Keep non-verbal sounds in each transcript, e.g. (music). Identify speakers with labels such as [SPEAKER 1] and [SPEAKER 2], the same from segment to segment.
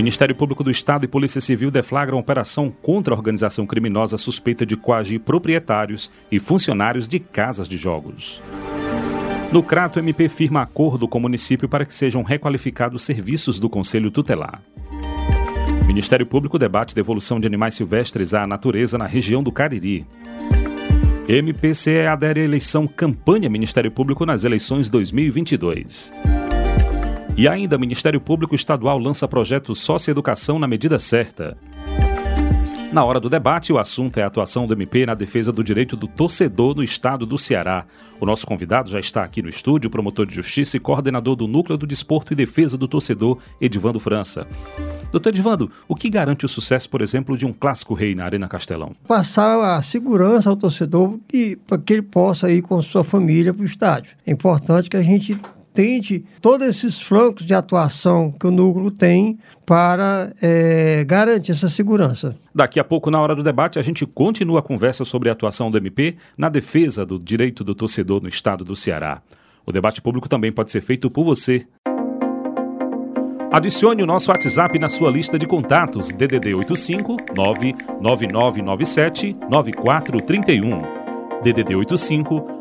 [SPEAKER 1] Ministério Público do Estado e Polícia Civil deflagram operação contra a organização criminosa suspeita de coagir proprietários e funcionários de casas de jogos. No Crato, o MP firma acordo com o município para que sejam requalificados serviços do Conselho Tutelar. Ministério Público debate devolução de animais silvestres à natureza na região do Cariri. MPCE adere à eleição campanha Ministério Público nas eleições 2022. E ainda, o Ministério Público Estadual lança projeto Socioeducação na medida certa. Na hora do debate, o assunto é a atuação do MP na defesa do direito do torcedor no estado do Ceará. O nosso convidado já está aqui no estúdio, promotor de justiça e coordenador do Núcleo do Desporto e Defesa do Torcedor, Edivando França. Doutor Edivando, o que garante o sucesso, por exemplo, de um clássico rei na Arena Castelão?
[SPEAKER 2] Passar a segurança ao torcedor para que ele possa ir com sua família para o estádio. É importante que a gente tente todos esses flancos de atuação que o núcleo tem para é, garantir essa segurança.
[SPEAKER 1] Daqui a pouco, na hora do debate, a gente continua a conversa sobre a atuação do MP na defesa do direito do torcedor no estado do Ceará. O debate público também pode ser feito por você. Adicione o nosso WhatsApp na sua lista de contatos DDD 85 99997 9431. DDD 85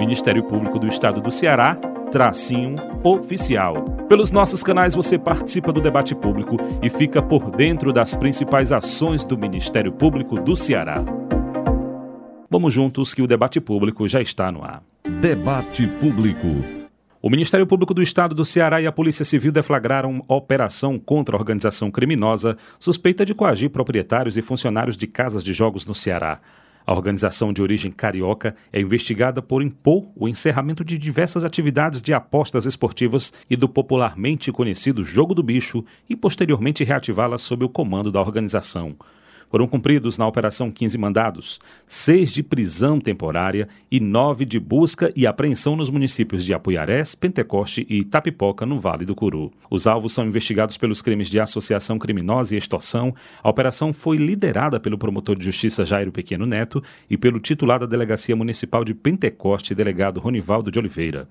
[SPEAKER 1] Ministério Público do Estado do Ceará, tracinho oficial. Pelos nossos canais você participa do debate público e fica por dentro das principais ações do Ministério Público do Ceará. Vamos juntos que o debate público já está no ar.
[SPEAKER 3] Debate público.
[SPEAKER 1] O Ministério Público do Estado do Ceará e a Polícia Civil deflagraram operação contra a organização criminosa suspeita de coagir proprietários e funcionários de casas de jogos no Ceará. A organização de origem carioca é investigada por impor o encerramento de diversas atividades de apostas esportivas e do popularmente conhecido Jogo do Bicho e posteriormente reativá-las sob o comando da organização. Foram cumpridos na Operação 15 mandados, seis de prisão temporária e nove de busca e apreensão nos municípios de Apuiarés, Pentecoste e Itapipoca, no Vale do Curu. Os alvos são investigados pelos crimes de associação criminosa e extorsão. A operação foi liderada pelo promotor de justiça Jairo Pequeno Neto e pelo titular da Delegacia Municipal de Pentecoste, delegado Ronivaldo de Oliveira.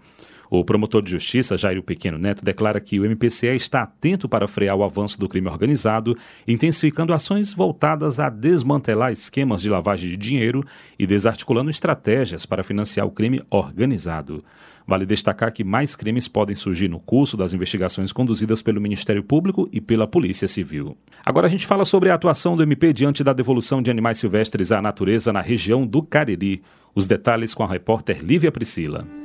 [SPEAKER 1] O promotor de justiça, Jairo Pequeno Neto, declara que o MPCE está atento para frear o avanço do crime organizado, intensificando ações voltadas a desmantelar esquemas de lavagem de dinheiro e desarticulando estratégias para financiar o crime organizado. Vale destacar que mais crimes podem surgir no curso das investigações conduzidas pelo Ministério Público e pela Polícia Civil. Agora a gente fala sobre a atuação do MP diante da devolução de animais silvestres à natureza na região do Cariri. Os detalhes com a repórter Lívia Priscila.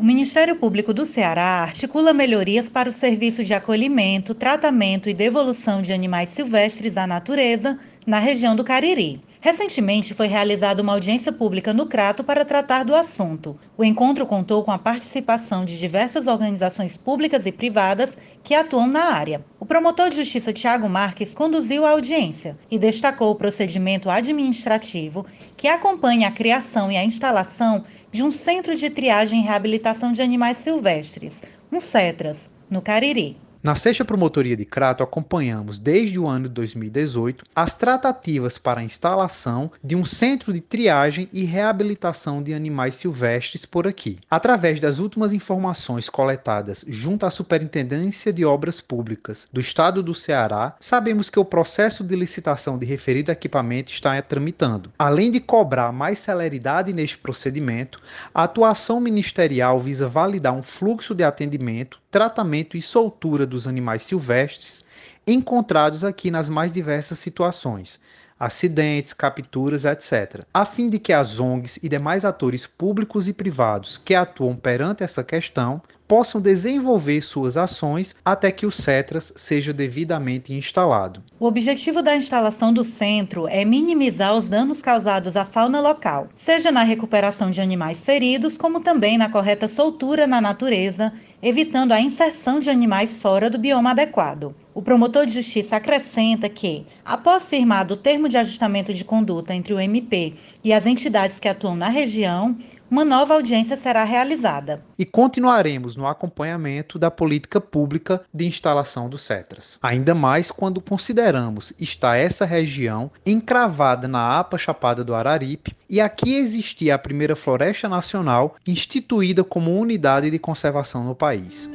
[SPEAKER 4] O Ministério Público do Ceará articula melhorias para o serviço de acolhimento, tratamento e devolução de animais silvestres à natureza na região do Cariri. Recentemente foi realizada uma audiência pública no Crato para tratar do assunto. O encontro contou com a participação de diversas organizações públicas e privadas que atuam na área. O promotor de justiça Tiago Marques conduziu a audiência e destacou o procedimento administrativo que acompanha a criação e a instalação de um centro de triagem e reabilitação de animais silvestres, um CETRAS, no Cariri.
[SPEAKER 5] Na sexta promotoria de Crato, acompanhamos desde o ano de 2018 as tratativas para a instalação de um centro de triagem e reabilitação de animais silvestres por aqui. Através das últimas informações coletadas junto à Superintendência de Obras Públicas do Estado do Ceará, sabemos que o processo de licitação de referido equipamento está tramitando. Além de cobrar mais celeridade neste procedimento, a atuação ministerial visa validar um fluxo de atendimento, tratamento e soltura dos animais silvestres encontrados aqui nas mais diversas situações acidentes, capturas, etc., a fim de que as ONGs e demais atores públicos e privados que atuam perante essa questão possam desenvolver suas ações até que o CETRAS seja devidamente instalado.
[SPEAKER 4] O objetivo da instalação do centro é minimizar os danos causados à fauna local, seja na recuperação de animais feridos, como também na correta soltura na natureza, evitando a inserção de animais fora do bioma adequado. O promotor de justiça acrescenta que, após firmado o termo de ajustamento de conduta entre o MP e as entidades que atuam na região, uma nova audiência será realizada.
[SPEAKER 5] E continuaremos no acompanhamento da política pública de instalação do CETRAS. Ainda mais quando consideramos estar essa região encravada na APA Chapada do Araripe e aqui existia a primeira floresta nacional instituída como unidade de conservação no país.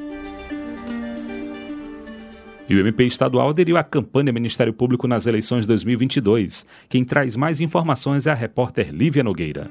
[SPEAKER 1] E o MP estadual aderiu à campanha Ministério Público nas eleições 2022. Quem traz mais informações é a repórter Lívia Nogueira.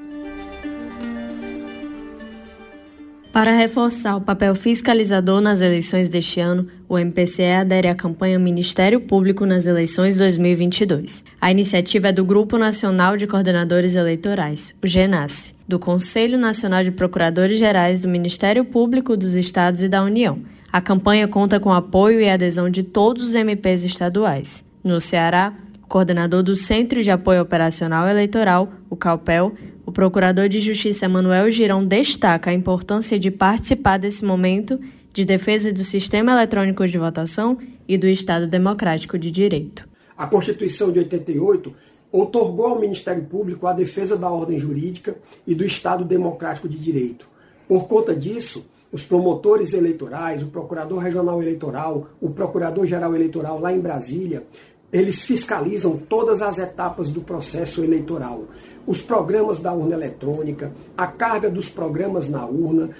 [SPEAKER 6] Para reforçar o papel fiscalizador nas eleições deste ano, o MPCE adere à campanha Ministério Público nas eleições 2022. A iniciativa é do Grupo Nacional de Coordenadores Eleitorais, o GENAS, do Conselho Nacional de Procuradores Gerais do Ministério Público dos Estados e da União a campanha conta com apoio e adesão de todos os MPs estaduais. No Ceará, o coordenador do Centro de Apoio Operacional Eleitoral, o CAUPEL, o procurador de Justiça Manuel Girão destaca a importância de participar desse momento de defesa do sistema eletrônico de votação e do Estado Democrático de Direito.
[SPEAKER 7] A Constituição de 88 otorgou ao Ministério Público a defesa da ordem jurídica e do Estado Democrático de Direito. Por conta disso, os promotores eleitorais, o procurador regional eleitoral, o procurador-geral eleitoral lá em Brasília, eles fiscalizam todas as etapas do processo eleitoral. Os programas da urna eletrônica, a carga dos programas na urna,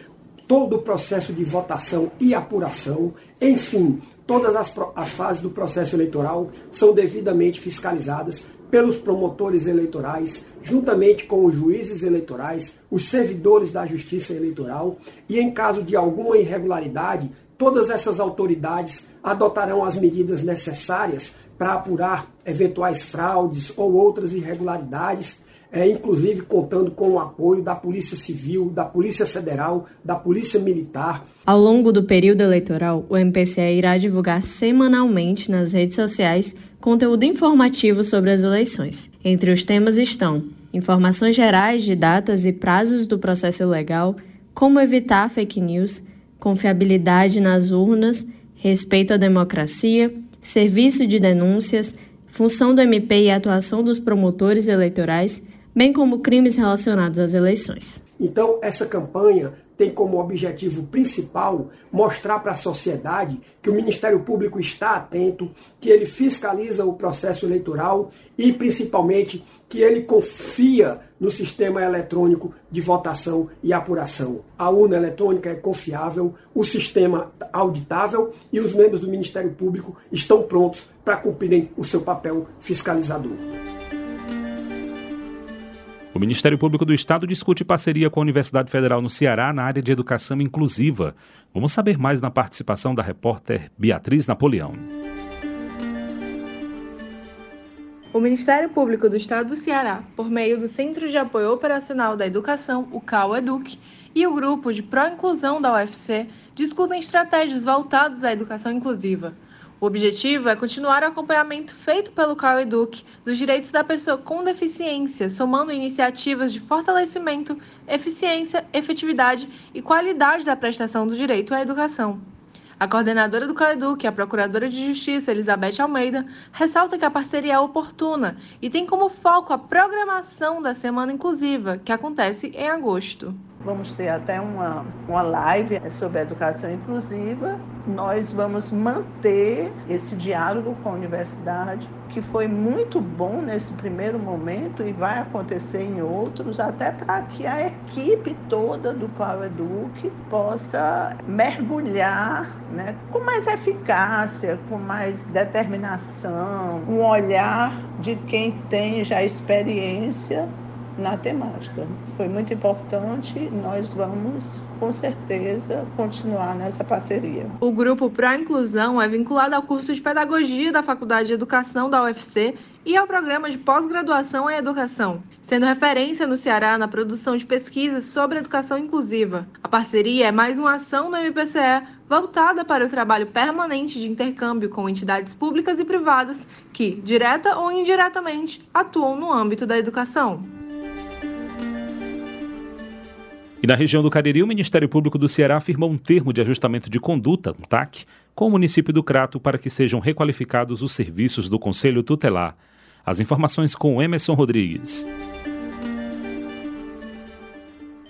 [SPEAKER 7] todo o processo de votação e apuração, enfim, todas as, as fases do processo eleitoral são devidamente fiscalizadas pelos promotores eleitorais, juntamente com os juízes eleitorais, os servidores da Justiça Eleitoral, e em caso de alguma irregularidade, todas essas autoridades adotarão as medidas necessárias para apurar eventuais fraudes ou outras irregularidades é, inclusive contando com o apoio da Polícia Civil, da Polícia Federal, da Polícia Militar.
[SPEAKER 6] Ao longo do período eleitoral, o MPCE irá divulgar semanalmente nas redes sociais conteúdo informativo sobre as eleições. Entre os temas estão informações gerais de datas e prazos do processo legal, como evitar fake news, confiabilidade nas urnas, respeito à democracia, serviço de denúncias, função do MP e atuação dos promotores eleitorais bem como crimes relacionados às eleições.
[SPEAKER 7] Então, essa campanha tem como objetivo principal mostrar para a sociedade que o Ministério Público está atento, que ele fiscaliza o processo eleitoral e, principalmente, que ele confia no sistema eletrônico de votação e apuração. A urna eletrônica é confiável, o sistema auditável e os membros do Ministério Público estão prontos para cumprirem o seu papel fiscalizador.
[SPEAKER 1] O Ministério Público do Estado discute parceria com a Universidade Federal no Ceará na área de educação inclusiva. Vamos saber mais na participação da repórter Beatriz Napoleão.
[SPEAKER 8] O Ministério Público do Estado do Ceará, por meio do Centro de Apoio Operacional da Educação, o CAU-EDUC, e o Grupo de Pró-Inclusão da UFC, discutem estratégias voltadas à educação inclusiva. O objetivo é continuar o acompanhamento feito pelo CAU Educ dos direitos da pessoa com deficiência, somando iniciativas de fortalecimento, eficiência, efetividade e qualidade da prestação do direito à educação. A coordenadora do CAEDUC, a Procuradora de Justiça, Elizabeth Almeida, ressalta que a parceria é oportuna e tem como foco a programação da Semana Inclusiva, que acontece em agosto.
[SPEAKER 9] Vamos ter até uma, uma live sobre educação inclusiva. Nós vamos manter esse diálogo com a universidade, que foi muito bom nesse primeiro momento e vai acontecer em outros, até para que a equipe toda do Eduque possa mergulhar né, com mais eficácia, com mais determinação, um olhar de quem tem já experiência na temática. Foi muito importante, nós vamos com certeza continuar nessa parceria.
[SPEAKER 8] O grupo Pró Inclusão é vinculado ao curso de Pedagogia da Faculdade de Educação da UFC e ao programa de pós-graduação em educação, sendo referência no Ceará na produção de pesquisas sobre educação inclusiva. A parceria é mais uma ação do MPCE voltada para o trabalho permanente de intercâmbio com entidades públicas e privadas que, direta ou indiretamente, atuam no âmbito da educação.
[SPEAKER 1] E na região do Cariri, o Ministério Público do Ceará firmou um termo de ajustamento de conduta, um TAC, com o município do Crato para que sejam requalificados os serviços do Conselho Tutelar. As informações com Emerson Rodrigues.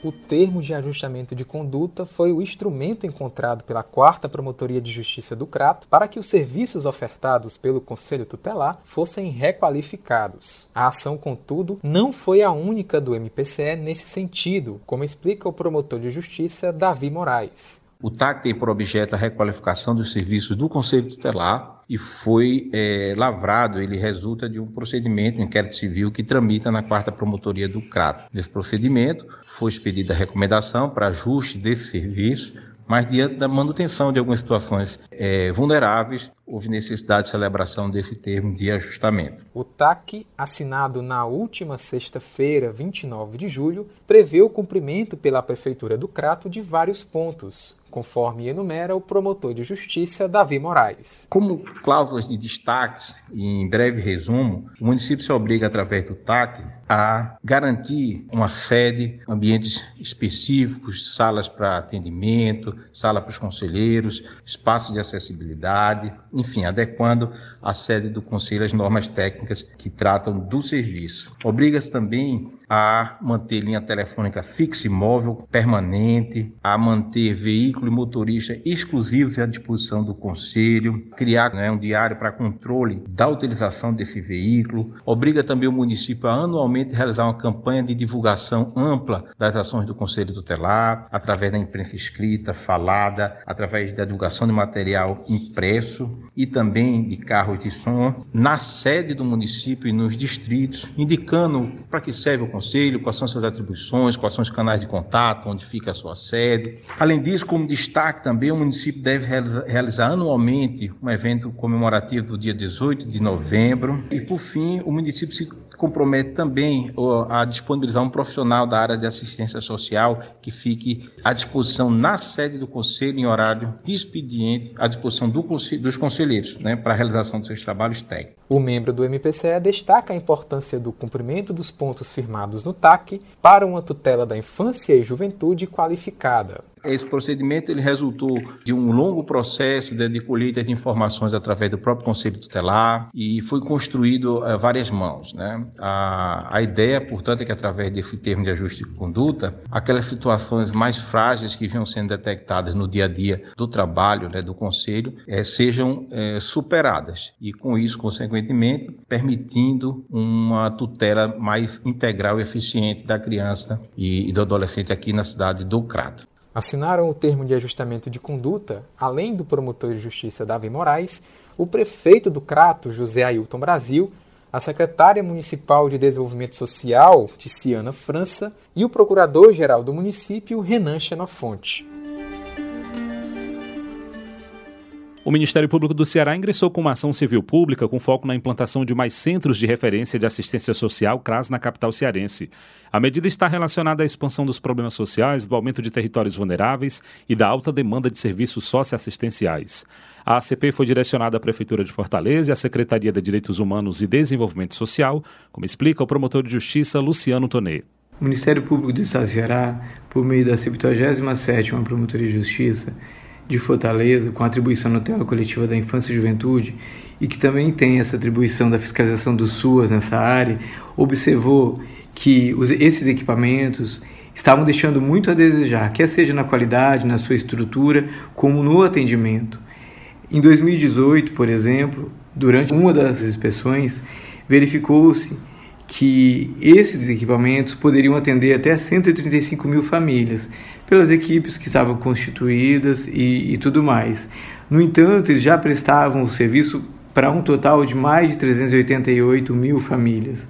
[SPEAKER 10] O termo de ajustamento de conduta foi o instrumento encontrado pela Quarta Promotoria de Justiça do Crato para que os serviços ofertados pelo Conselho Tutelar fossem requalificados. A ação, contudo, não foi a única do MPCE nesse sentido, como explica o promotor de justiça Davi Moraes.
[SPEAKER 11] O TAC tem por objeto a requalificação dos serviços do Conselho Tutelar e foi é, lavrado, ele resulta de um procedimento, um inquérito civil que tramita na quarta promotoria do CRAT. Nesse procedimento, foi expedida a recomendação para ajuste desse serviço, mas diante da manutenção de algumas situações é, vulneráveis, houve necessidade de celebração desse termo de ajustamento.
[SPEAKER 10] O TAC, assinado na última sexta-feira, 29 de julho, prevê o cumprimento pela Prefeitura do Crato de vários pontos, conforme enumera o promotor de justiça Davi Moraes.
[SPEAKER 11] Como cláusulas de destaque, e em breve resumo, o município se obriga, através do TAC, a garantir uma sede, ambientes específicos, salas para atendimento, sala para os conselheiros, espaços de acessibilidade, enfim, adequando a sede do Conselho às normas técnicas que tratam do serviço. Obriga-se também a manter linha telefônica fixa e móvel permanente, a manter veículo e motorista exclusivos à disposição do Conselho, criar né, um diário para controle da utilização desse veículo, obriga também o município a anualmente realizar uma campanha de divulgação ampla das ações do Conselho Tutelar, através da imprensa escrita, falada, através da divulgação de material impresso e também de carros de som na sede do município e nos distritos, indicando para que serve o Conselho, quais são suas atribuições, quais são os canais de contato, onde fica a sua sede. Além disso, como destaque também, o município deve realizar anualmente um evento comemorativo do dia 18 de novembro. E, por fim, o município se compromete também a disponibilizar um profissional da área de assistência social que fique à disposição na sede do Conselho em horário de expediente, à disposição do, dos conselheiros, né, para a realização dos seus trabalhos técnicos.
[SPEAKER 10] O membro do MPCE destaca a importância do cumprimento dos pontos firmados no TAC para uma tutela da infância e juventude qualificada.
[SPEAKER 11] Esse procedimento ele resultou de um longo processo de, de colheita de informações através do próprio Conselho Tutelar e foi construído a várias mãos. Né? A, a ideia, portanto, é que através desse termo de ajuste de conduta, aquelas situações mais frágeis que vinham sendo detectadas no dia a dia do trabalho né, do Conselho é, sejam é, superadas e, com isso, consequentemente, permitindo uma tutela mais integral e eficiente da criança e, e do adolescente aqui na cidade do Crato.
[SPEAKER 10] Assinaram o termo de ajustamento de conduta, além do promotor de justiça Davi Moraes, o prefeito do Crato, José Ailton Brasil, a secretária municipal de Desenvolvimento Social, Ticiana França, e o procurador-geral do município, Renan Xenofonte.
[SPEAKER 1] O Ministério Público do Ceará ingressou com uma ação civil pública com foco na implantação de mais centros de referência de assistência social CRAS na capital cearense. A medida está relacionada à expansão dos problemas sociais, do aumento de territórios vulneráveis e da alta demanda de serviços socioassistenciais. A ACP foi direcionada à Prefeitura de Fortaleza e à Secretaria de Direitos Humanos e Desenvolvimento Social, como explica o promotor de Justiça Luciano Tonê.
[SPEAKER 12] O Ministério Público do Estado do Ceará, por meio da 77ª Promotoria de Justiça, de Fortaleza, com atribuição na tela coletiva da infância e juventude, e que também tem essa atribuição da fiscalização do SUAS nessa área, observou que os, esses equipamentos estavam deixando muito a desejar, quer seja na qualidade, na sua estrutura, como no atendimento. Em 2018, por exemplo, durante uma das inspeções, verificou-se que esses equipamentos poderiam atender até 135 mil famílias, pelas equipes que estavam constituídas e, e tudo mais. No entanto, eles já prestavam o serviço para um total de mais de 388 mil famílias.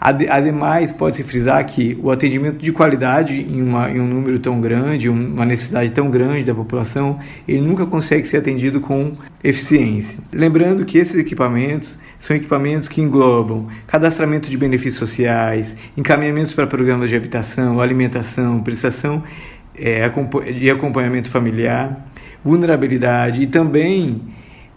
[SPEAKER 12] Ademais, pode-se frisar que o atendimento de qualidade em, uma, em um número tão grande, uma necessidade tão grande da população, ele nunca consegue ser atendido com eficiência. Lembrando que esses equipamentos são equipamentos que englobam cadastramento de benefícios sociais, encaminhamentos para programas de habitação, alimentação, prestação é, de acompanhamento familiar, vulnerabilidade e também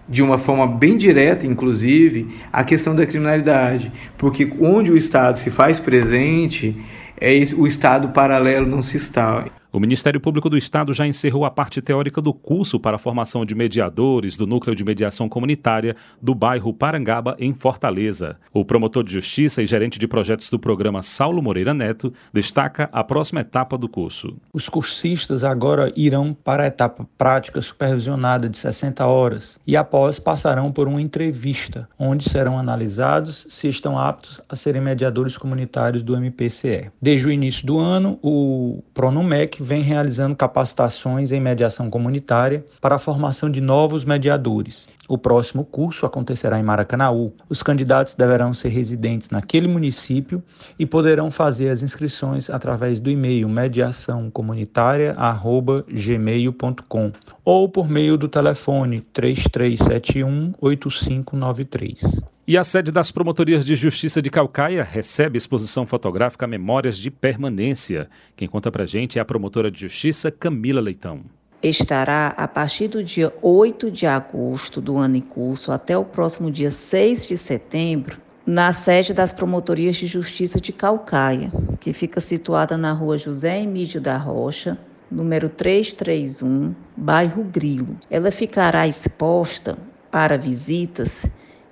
[SPEAKER 12] de uma forma bem direta, inclusive, a questão da criminalidade, porque onde o Estado se faz presente, é o Estado paralelo não se instala.
[SPEAKER 1] O Ministério Público do Estado já encerrou a parte teórica do curso para a formação de mediadores do Núcleo de Mediação Comunitária do bairro Parangaba, em Fortaleza. O promotor de justiça e gerente de projetos do programa Saulo Moreira Neto destaca a próxima etapa do curso.
[SPEAKER 13] Os cursistas agora irão para a etapa prática supervisionada de 60 horas e após passarão por uma entrevista, onde serão analisados se estão aptos a serem mediadores comunitários do MPCE. Desde o início do ano, o Pronumec vem realizando capacitações em mediação comunitária para a formação de novos mediadores. O próximo curso acontecerá em Maracanaú. Os candidatos deverão ser residentes naquele município e poderão fazer as inscrições através do e-mail mediaçãocomunitária@gmail.com ou por meio do telefone 3371 8593.
[SPEAKER 1] E a sede das Promotorias de Justiça de Calcaia recebe exposição fotográfica Memórias de Permanência. Quem conta pra gente é a promotora de justiça Camila Leitão.
[SPEAKER 14] Estará a partir do dia 8 de agosto do ano em curso até o próximo dia 6 de setembro na sede das Promotorias de Justiça de Calcaia, que fica situada na rua José Emílio da Rocha, número 331, bairro Grilo. Ela ficará exposta para visitas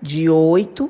[SPEAKER 14] de 8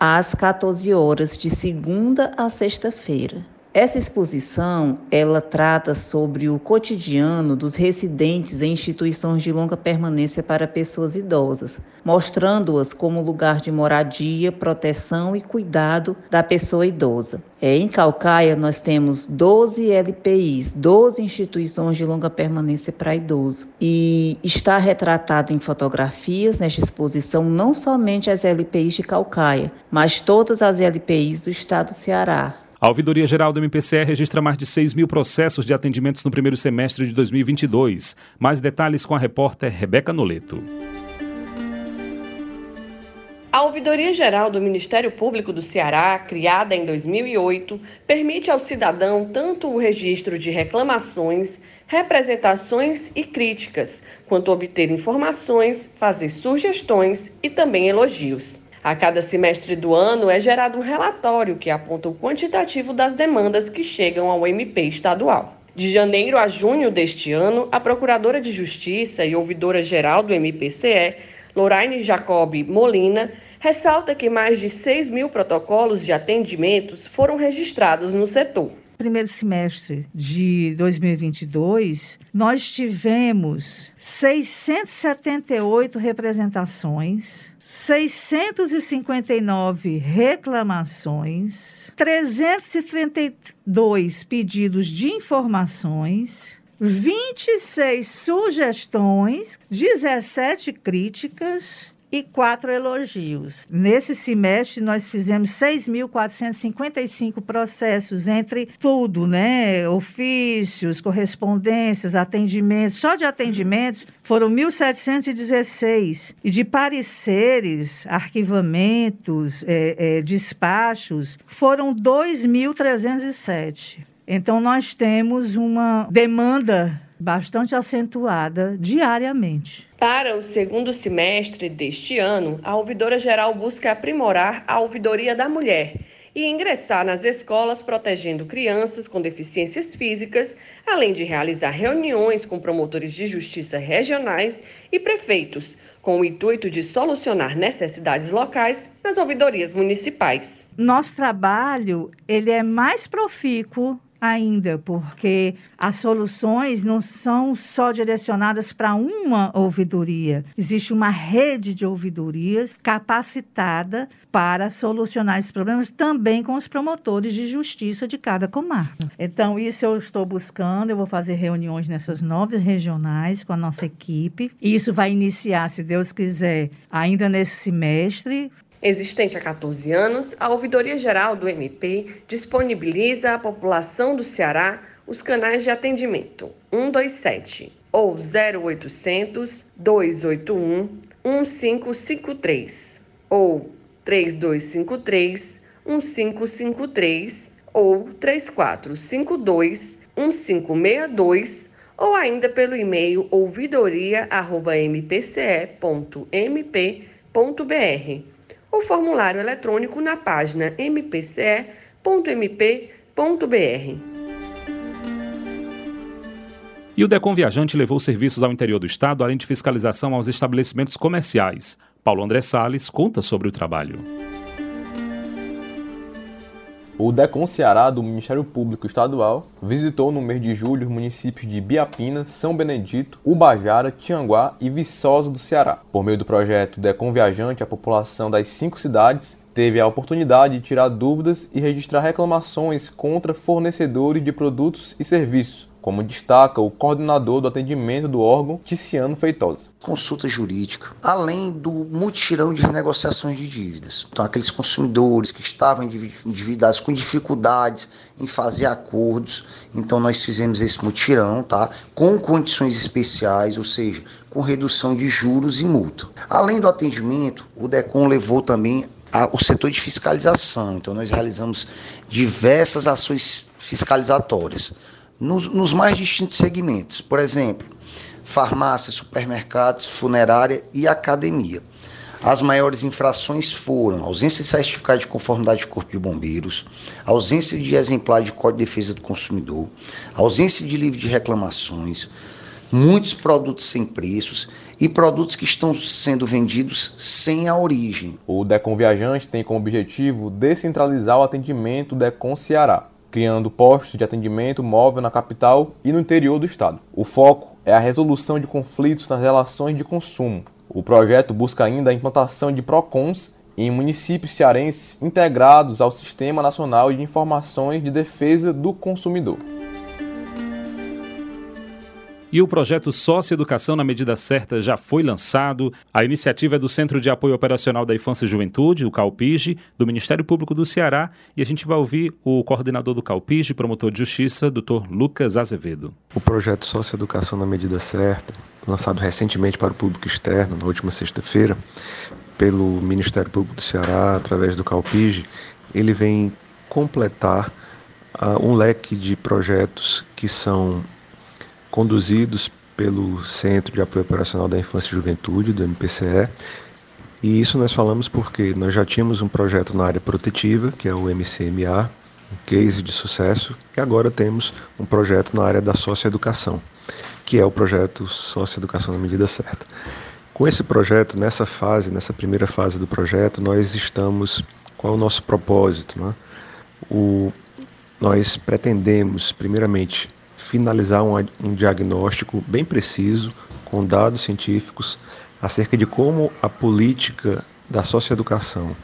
[SPEAKER 14] às 14 horas, de segunda a sexta-feira. Essa exposição, ela trata sobre o cotidiano dos residentes em instituições de longa permanência para pessoas idosas, mostrando-as como lugar de moradia, proteção e cuidado da pessoa idosa. É, em Calcaia, nós temos 12 LPIs, 12 instituições de longa permanência para idoso. E está retratado em fotografias nesta exposição não somente as LPIs de Calcaia, mas todas as LPIs do estado do Ceará,
[SPEAKER 1] a Ouvidoria Geral do MPCE registra mais de 6 mil processos de atendimentos no primeiro semestre de 2022. Mais detalhes com a repórter Rebeca Noleto.
[SPEAKER 15] A Ouvidoria Geral do Ministério Público do Ceará, criada em 2008, permite ao cidadão tanto o registro de reclamações, representações e críticas, quanto obter informações, fazer sugestões e também elogios. A cada semestre do ano é gerado um relatório que aponta o quantitativo das demandas que chegam ao MP estadual. De janeiro a junho deste ano, a Procuradora de Justiça e Ouvidora Geral do MPCE, Lorraine Jacob Molina, ressalta que mais de 6 mil protocolos de atendimentos foram registrados no setor
[SPEAKER 16] primeiro semestre de 2022, nós tivemos 678 representações, 659 reclamações, 332 pedidos de informações, 26 sugestões, 17 críticas e quatro elogios. Nesse semestre, nós fizemos 6.455 processos, entre tudo, né? Ofícios, correspondências, atendimentos. Só de atendimentos foram 1.716. E de pareceres, arquivamentos, é, é, despachos, foram 2.307. Então, nós temos uma demanda bastante acentuada diariamente.
[SPEAKER 15] Para o segundo semestre deste ano, a Ouvidora Geral busca aprimorar a ouvidoria da mulher e ingressar nas escolas protegendo crianças com deficiências físicas, além de realizar reuniões com promotores de justiça regionais e prefeitos, com o intuito de solucionar necessidades locais nas ouvidorias municipais.
[SPEAKER 16] Nosso trabalho ele é mais profícuo ainda, porque as soluções não são só direcionadas para uma ouvidoria. Existe uma rede de ouvidorias capacitada para solucionar esses problemas também com os promotores de justiça de cada comarca. Então, isso eu estou buscando, eu vou fazer reuniões nessas nove regionais com a nossa equipe. E isso vai iniciar, se Deus quiser, ainda nesse semestre,
[SPEAKER 15] Existente há 14 anos, a Ouvidoria Geral do MP disponibiliza à população do Ceará os canais de atendimento. 127 ou 0800 281 1553 ou 3253 1553 ou 3452 1562 ou ainda pelo e-mail ouvidoria@mpce.mp.br ou formulário eletrônico na página mpce.mp.br.
[SPEAKER 1] E o Decon Viajante levou serviços ao interior do estado, além de fiscalização aos estabelecimentos comerciais. Paulo André Salles conta sobre o trabalho.
[SPEAKER 17] O DECON Ceará do Ministério Público Estadual visitou no mês de julho os municípios de Biapina, São Benedito, Ubajara, Tianguá e Viçosa do Ceará. Por meio do projeto DECON Viajante, a população das cinco cidades teve a oportunidade de tirar dúvidas e registrar reclamações contra fornecedores de produtos e serviços, como destaca o coordenador do atendimento do órgão, Ticiano Feitosa.
[SPEAKER 18] Consulta jurídica, além do mutirão de renegociações de dívidas. Então, aqueles consumidores que estavam endividados com dificuldades em fazer acordos, então nós fizemos esse mutirão, tá? Com condições especiais, ou seja, com redução de juros e multa. Além do atendimento, o DECOM levou também o setor de fiscalização. Então, nós realizamos diversas ações fiscalizatórias nos, nos mais distintos segmentos. Por exemplo, farmácia, supermercados, funerária e academia. As maiores infrações foram ausência de certificado de conformidade de Corpo de Bombeiros, ausência de exemplar de Código de Defesa do Consumidor, ausência de livro de reclamações, muitos produtos sem preços e produtos que estão sendo vendidos sem a origem.
[SPEAKER 17] O Decon Viajante tem como objetivo descentralizar o atendimento Decon Ceará criando postos de atendimento móvel na capital e no interior do estado. O foco é a resolução de conflitos nas relações de consumo. O projeto busca ainda a implantação de PROCONs em municípios cearenses integrados ao Sistema Nacional de Informações de Defesa do Consumidor.
[SPEAKER 1] E o projeto Socioeducação na Medida Certa já foi lançado. A iniciativa é do Centro de Apoio Operacional da Infância e Juventude, o CALPIGE, do Ministério Público do Ceará. E a gente vai ouvir o coordenador do CALPIGE, promotor de justiça, doutor Lucas Azevedo.
[SPEAKER 19] O projeto Socioeducação na Medida Certa, lançado recentemente para o público externo, na última sexta-feira, pelo Ministério Público do Ceará, através do CALPIGE, ele vem completar uh, um leque de projetos que são conduzidos pelo Centro de Apoio Operacional da Infância e Juventude, do MPCE. E isso nós falamos porque nós já tínhamos um projeto na área protetiva, que é o MCMA, um case de sucesso, e agora temos um projeto na área da socioeducação, que é o projeto Socioeducação na Medida Certa. Com esse projeto, nessa fase, nessa primeira fase do projeto, nós estamos. Qual é o nosso propósito? Né? O, nós pretendemos, primeiramente, finalizar um, um diagnóstico bem preciso, com dados científicos, acerca de como a política da socioeducação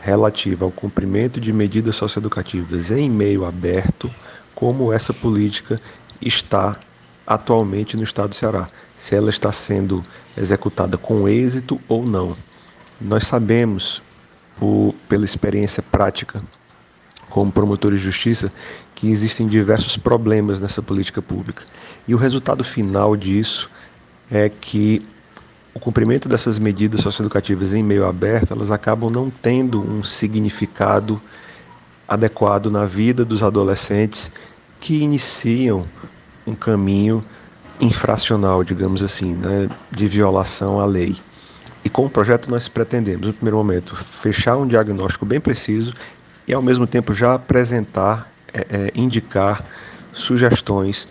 [SPEAKER 19] relativa ao cumprimento de medidas socioeducativas em meio aberto, como essa política está atualmente no estado do Ceará, se ela está sendo executada com êxito ou não. Nós sabemos, por, pela experiência prática como promotores de justiça, que existem diversos problemas nessa política pública. E o resultado final disso é que o cumprimento dessas medidas socioeducativas em meio aberto, elas acabam não tendo um significado adequado na vida dos adolescentes que iniciam um caminho infracional, digamos assim, né, de violação à lei. E com o projeto nós pretendemos, no primeiro momento, fechar um diagnóstico bem preciso e, ao mesmo tempo, já apresentar é, é, indicar sugestões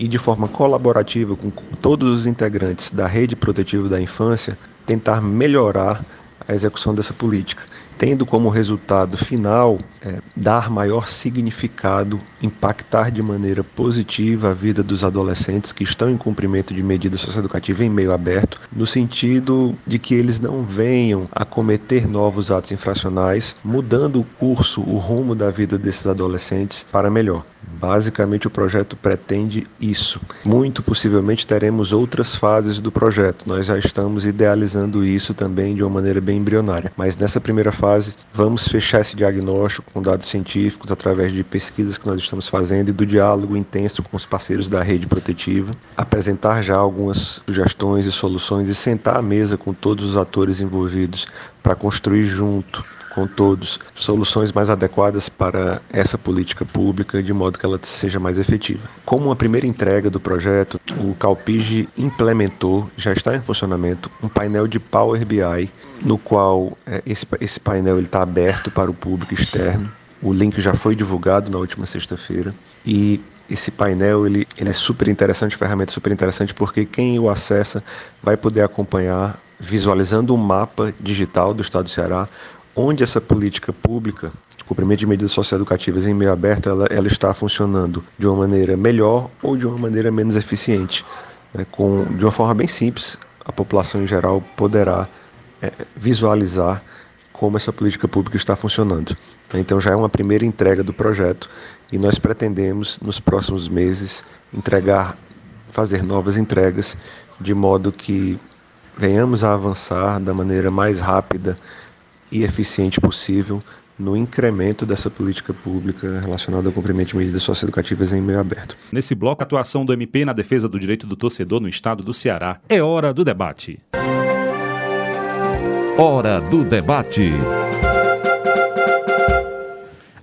[SPEAKER 19] e de forma colaborativa com todos os integrantes da rede protetiva da infância tentar melhorar a execução dessa política tendo como resultado final é, dar maior significado, impactar de maneira positiva a vida dos adolescentes que estão em cumprimento de medidas socioeducativas em meio aberto, no sentido de que eles não venham a cometer novos atos infracionais, mudando o curso, o rumo da vida desses adolescentes para melhor. Basicamente, o projeto pretende isso. Muito possivelmente teremos outras fases do projeto. Nós já estamos idealizando isso também de uma maneira bem embrionária. Mas nessa primeira fase, vamos fechar esse diagnóstico com dados científicos através de pesquisas que nós estamos fazendo e do diálogo intenso com os parceiros da rede protetiva, apresentar já algumas sugestões e soluções e sentar à mesa com todos os atores envolvidos para construir junto com todos soluções mais adequadas para essa política pública, de modo que ela seja mais efetiva. Como uma primeira entrega do projeto, o Calpige implementou, já está em funcionamento, um painel de Power BI, no qual é, esse, esse painel está aberto para o público externo. O link já foi divulgado na última sexta-feira e esse painel ele, ele é super interessante, ferramenta super interessante porque quem o acessa vai poder acompanhar visualizando um mapa digital do estado do Ceará, onde essa política pública de cumprimento de medidas socioeducativas em meio aberto ela, ela está funcionando de uma maneira melhor ou de uma maneira menos eficiente. Né? Com, de uma forma bem simples, a população em geral poderá é, visualizar como essa política pública está funcionando. Então já é uma primeira entrega do projeto e nós pretendemos nos próximos meses entregar, fazer novas entregas de modo que venhamos a avançar da maneira mais rápida e eficiente possível no incremento dessa política pública relacionada ao cumprimento de medidas socioeducativas em meio aberto.
[SPEAKER 1] Nesse bloco, a atuação do MP na defesa do direito do torcedor no estado do Ceará. É hora do debate.
[SPEAKER 3] Hora do debate.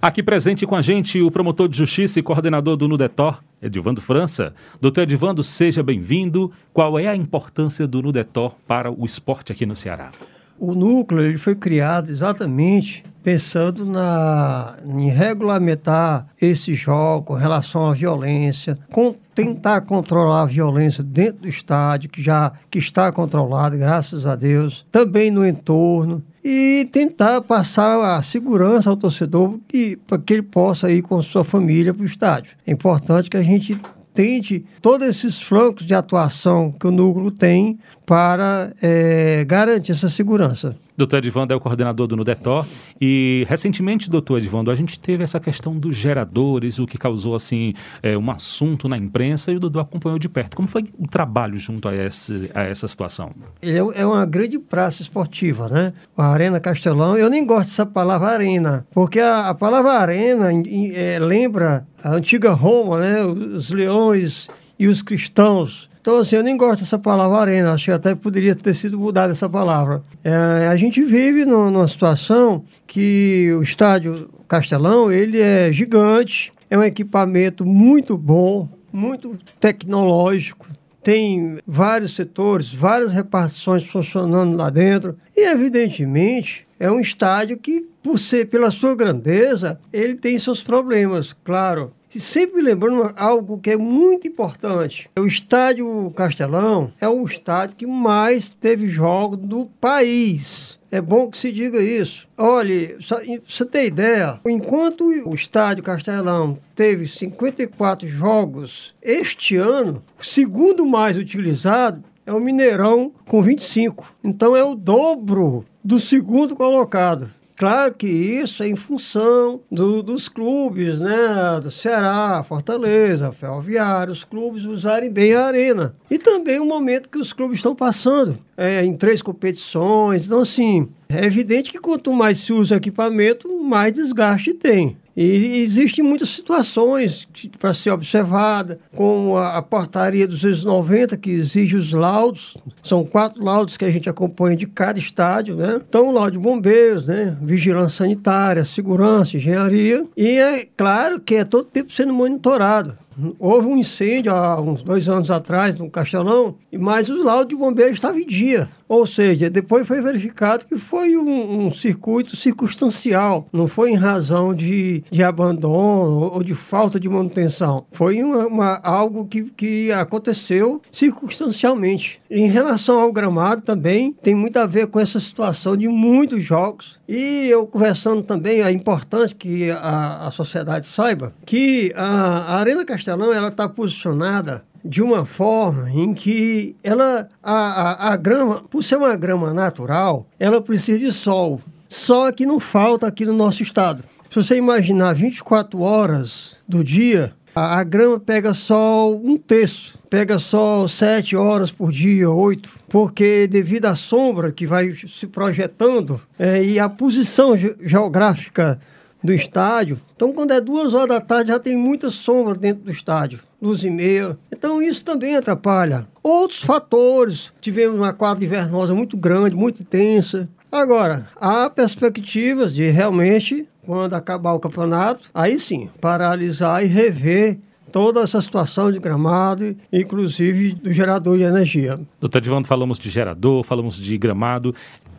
[SPEAKER 1] Aqui presente com a gente o promotor de justiça e coordenador do Nudetor, Edivando França. Doutor Edivando, seja bem-vindo. Qual é a importância do Nudetor para o esporte aqui no Ceará?
[SPEAKER 2] O núcleo ele foi criado exatamente pensando na, em regulamentar esse jogo com relação à violência, com, tentar controlar a violência dentro do estádio, que já que está controlado, graças a Deus, também no entorno, e tentar passar a segurança ao torcedor para que ele possa ir com sua família para o estádio. É importante que a gente tente todos esses flancos de atuação que o núcleo tem para é, garantir essa segurança.
[SPEAKER 1] Doutor Edvando é o coordenador do Nudetor e recentemente, doutor Edvando, a gente teve essa questão dos geradores, o que causou assim é, um assunto na imprensa e o Dudu acompanhou de perto. Como foi o trabalho junto a, esse, a essa situação?
[SPEAKER 2] É, é uma grande praça esportiva, né? A Arena Castelão, eu nem gosto dessa palavra arena, porque a, a palavra arena é, lembra a antiga Roma, né? Os leões e os cristãos então, assim, eu nem gosto dessa palavra arena, acho que até poderia ter sido mudada essa palavra. É, a gente vive no, numa situação que o estádio Castelão, ele é gigante, é um equipamento muito bom, muito tecnológico, tem vários setores, várias repartições funcionando lá dentro, e evidentemente é um estádio que, por ser pela sua grandeza, ele tem seus problemas, claro sempre lembrando algo que é muito importante. O estádio Castelão é o estádio que mais teve jogos do país. É bom que se diga isso. Olha, você tem ideia, enquanto o estádio Castelão teve 54 jogos este ano, o segundo mais utilizado é o Mineirão com 25. Então é o dobro do segundo colocado. Claro que isso é em função do, dos clubes, né? Do Ceará, Fortaleza, Ferroviário, os clubes usarem bem a arena. E também o momento que os clubes estão passando é, em três competições. Então, assim, é evidente que quanto mais se usa equipamento, mais desgaste tem. E existem muitas situações para ser observada, como a, a, portaria dos anos 90, que exige os laudos. São quatro laudos que a gente acompanha de cada estádio, né? Então, o laudo de bombeiros, né? Vigilância sanitária, segurança, engenharia. E é claro que é todo tempo sendo monitorado. Houve um incêndio há uns dois anos atrás no Castelão, mas os laudos de bombeiros estavam em dia. Ou seja, depois foi verificado que foi um, um, circuito circunstancial, não foi em razão de, de abandono ou de falta de manutenção. Foi uma, uma, algo que, que aconteceu circunstancialmente. Em relação ao gramado também, tem muito a ver com essa situação de muitos jogos. E eu conversando também, é importante que a, a sociedade saiba que a, a Arena Castelão está posicionada de uma forma em que ela a, a, a grama, por ser uma grama natural, ela precisa de sol. Só que não falta aqui no nosso estado Se você imaginar 24 horas do dia, a, a grama pega só um terço, pega só sete horas por dia, oito, porque devido à sombra que vai se projetando é, e a posição ge geográfica do estádio. Então, quando é duas horas da tarde, já tem muita sombra dentro do estádio, duas e meia. Então, isso também atrapalha. Outros fatores, tivemos uma quadra invernosa muito grande, muito intensa. Agora, há perspectivas de realmente, quando acabar o campeonato, aí sim, paralisar e rever toda essa situação de gramado, inclusive do gerador de energia.
[SPEAKER 1] Doutor Edvando, falamos de gerador, falamos de gramado.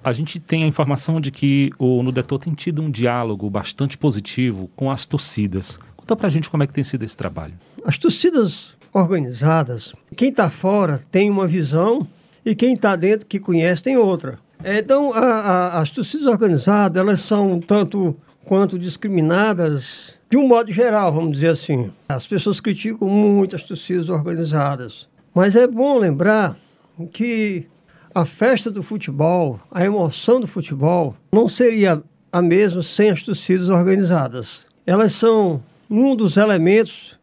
[SPEAKER 1] A gente tem a informação de que o Nudetor tem tido um diálogo bastante positivo com as torcidas. Conta pra gente como é que tem sido esse trabalho.
[SPEAKER 2] As torcidas organizadas, quem está fora tem uma visão e quem está dentro que conhece tem outra. Então, a, a, as torcidas organizadas, elas são tanto quanto discriminadas de um modo geral, vamos dizer assim. As pessoas criticam muito as torcidas organizadas, mas é bom lembrar que a festa do futebol, a emoção do futebol, não seria a mesma sem as torcidas organizadas. Elas são um dos elementos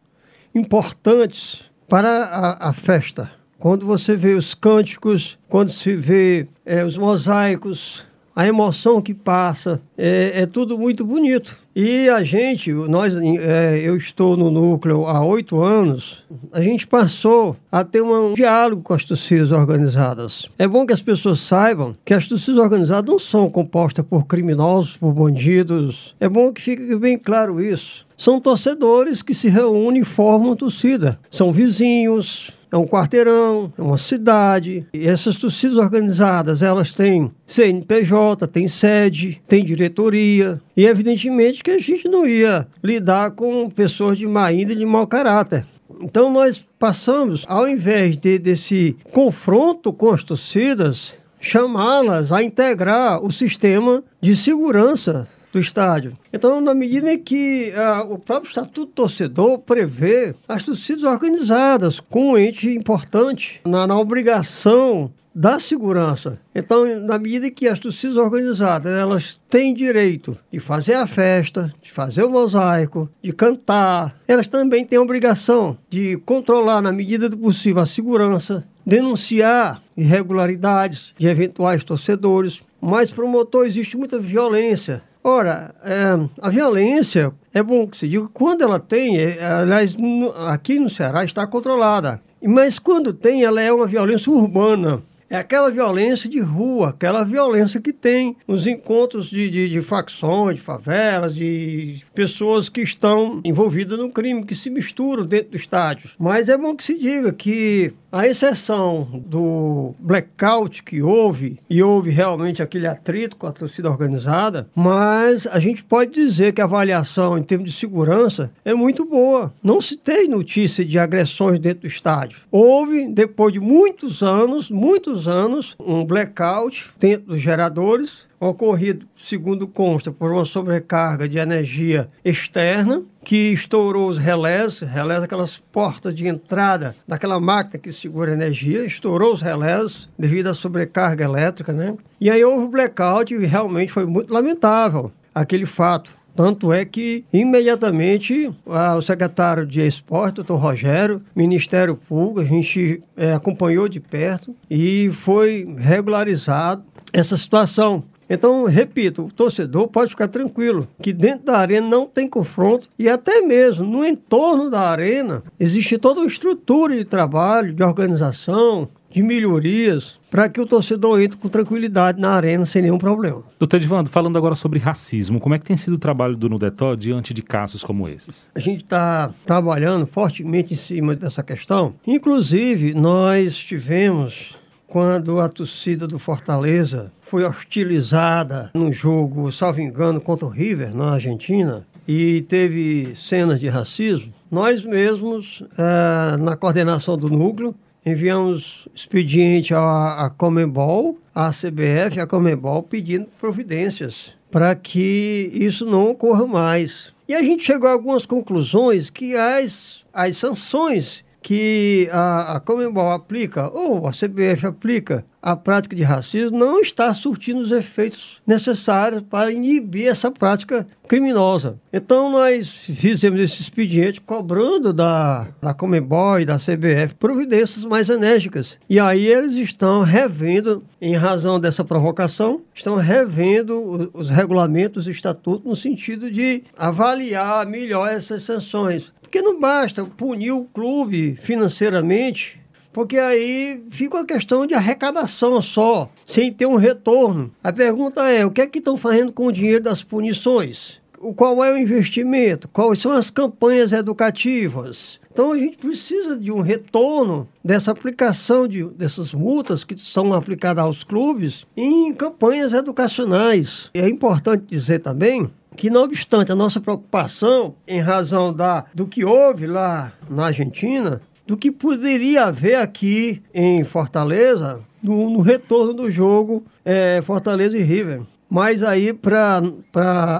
[SPEAKER 2] importantes para a, a festa. Quando você vê os cânticos, quando se vê é, os mosaicos, a emoção que passa, é, é tudo muito bonito. E a gente, nós, é, eu estou no núcleo há oito anos, a gente passou a ter um diálogo com as torcidas organizadas. É bom que as pessoas saibam que as torcidas organizadas não são compostas por criminosos, por bandidos. É bom que fique bem claro isso. São torcedores que se reúnem e formam torcida. São vizinhos, é um quarteirão, é uma cidade. E essas torcidas organizadas, elas têm CNPJ, têm sede, têm diretoria. E evidentemente que a gente não ia lidar com pessoas de má índole e de mau caráter. Então nós passamos, ao invés de, desse confronto com as torcidas, chamá-las a integrar o sistema de segurança do estádio. Então, na medida em que uh, o próprio Estatuto Torcedor prevê as torcidas organizadas com um ente importante na, na obrigação da segurança. Então, na medida que as torcidas organizadas elas têm direito de fazer a festa, de fazer o mosaico, de cantar, elas também têm a obrigação de controlar, na medida do possível, a segurança, denunciar irregularidades de eventuais torcedores. Mas promotor existe muita violência Ora, é, a violência, é bom que se diga, quando ela tem, é, aliás, no, aqui no Ceará está controlada, mas quando tem, ela é uma violência urbana. É aquela violência de rua, aquela violência que tem nos encontros de, de, de, facções, de favelas, de pessoas que estão envolvidas no crime, que se misturam dentro do estádio. Mas é bom que se diga que a exceção do blackout que houve, e houve realmente aquele atrito com a torcida organizada, mas a gente pode dizer que a avaliação em termos de segurança é muito boa. Não se tem notícia de agressões dentro do estádio. Houve, depois de muitos anos, muitos anos, um blackout dentro dos geradores, ocorrido, segundo consta, por uma sobrecarga de energia externa, que estourou os relés, relés aquelas portas de entrada daquela máquina que segura energia, estourou os relés devido à sobrecarga elétrica, né? E aí houve o blackout e realmente foi muito lamentável aquele fato. Tanto é que, imediatamente, o secretário de Esporte, doutor Rogério, Ministério Público, a gente é, acompanhou de perto e foi regularizado essa situação. Então, repito, o torcedor pode ficar tranquilo que dentro da arena não tem confronto e até mesmo no entorno da arena existe toda uma estrutura de trabalho, de organização, de melhorias para que o torcedor entre com tranquilidade na arena sem nenhum problema.
[SPEAKER 1] Doutor Edvando, falando agora sobre racismo, como é que tem sido o trabalho do Nudetó diante de casos como esses?
[SPEAKER 2] A gente está trabalhando fortemente em cima dessa questão. Inclusive, nós tivemos quando a torcida do Fortaleza foi hostilizada num jogo, salvo engano, contra o River, na Argentina, e teve cenas de racismo, nós mesmos, eh, na coordenação do núcleo, enviamos expediente à, à Comembol, à CBF, à Comembol, pedindo providências para que isso não ocorra mais. E a gente chegou a algumas conclusões que as, as sanções que a, a Comembol aplica, ou a CBF aplica, a prática de racismo não está surtindo os efeitos necessários para inibir essa prática criminosa. Então nós fizemos esse expediente cobrando da, da Comembol e da CBF providências mais enérgicas. E aí eles estão revendo, em razão dessa provocação, estão revendo os regulamentos e estatutos no sentido de avaliar melhor essas sanções. Porque não basta punir o clube financeiramente, porque aí fica uma questão de arrecadação só, sem ter um retorno. A pergunta é: o que é que estão fazendo com o dinheiro das punições? Qual é o investimento? Quais são as campanhas educativas? Então a gente precisa de um retorno dessa aplicação de, dessas multas que são aplicadas aos clubes em campanhas educacionais. E é importante dizer também que, não obstante a nossa preocupação em razão da, do que houve lá na Argentina, do que poderia haver aqui em Fortaleza no, no retorno do jogo é, Fortaleza e River. Mas aí, para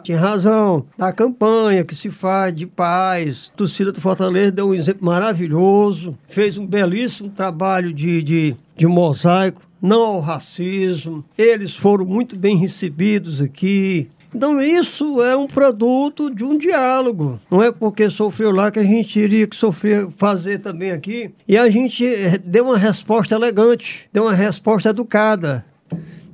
[SPEAKER 2] em razão da campanha que se faz de paz, a torcida do Fortaleza deu um exemplo maravilhoso, fez um belíssimo trabalho de, de, de mosaico, não ao racismo. Eles foram muito bem recebidos aqui, então isso é um produto de um diálogo. Não é porque sofreu lá que a gente iria que sofrer fazer também aqui. E a gente eh, deu uma resposta elegante, deu uma resposta educada,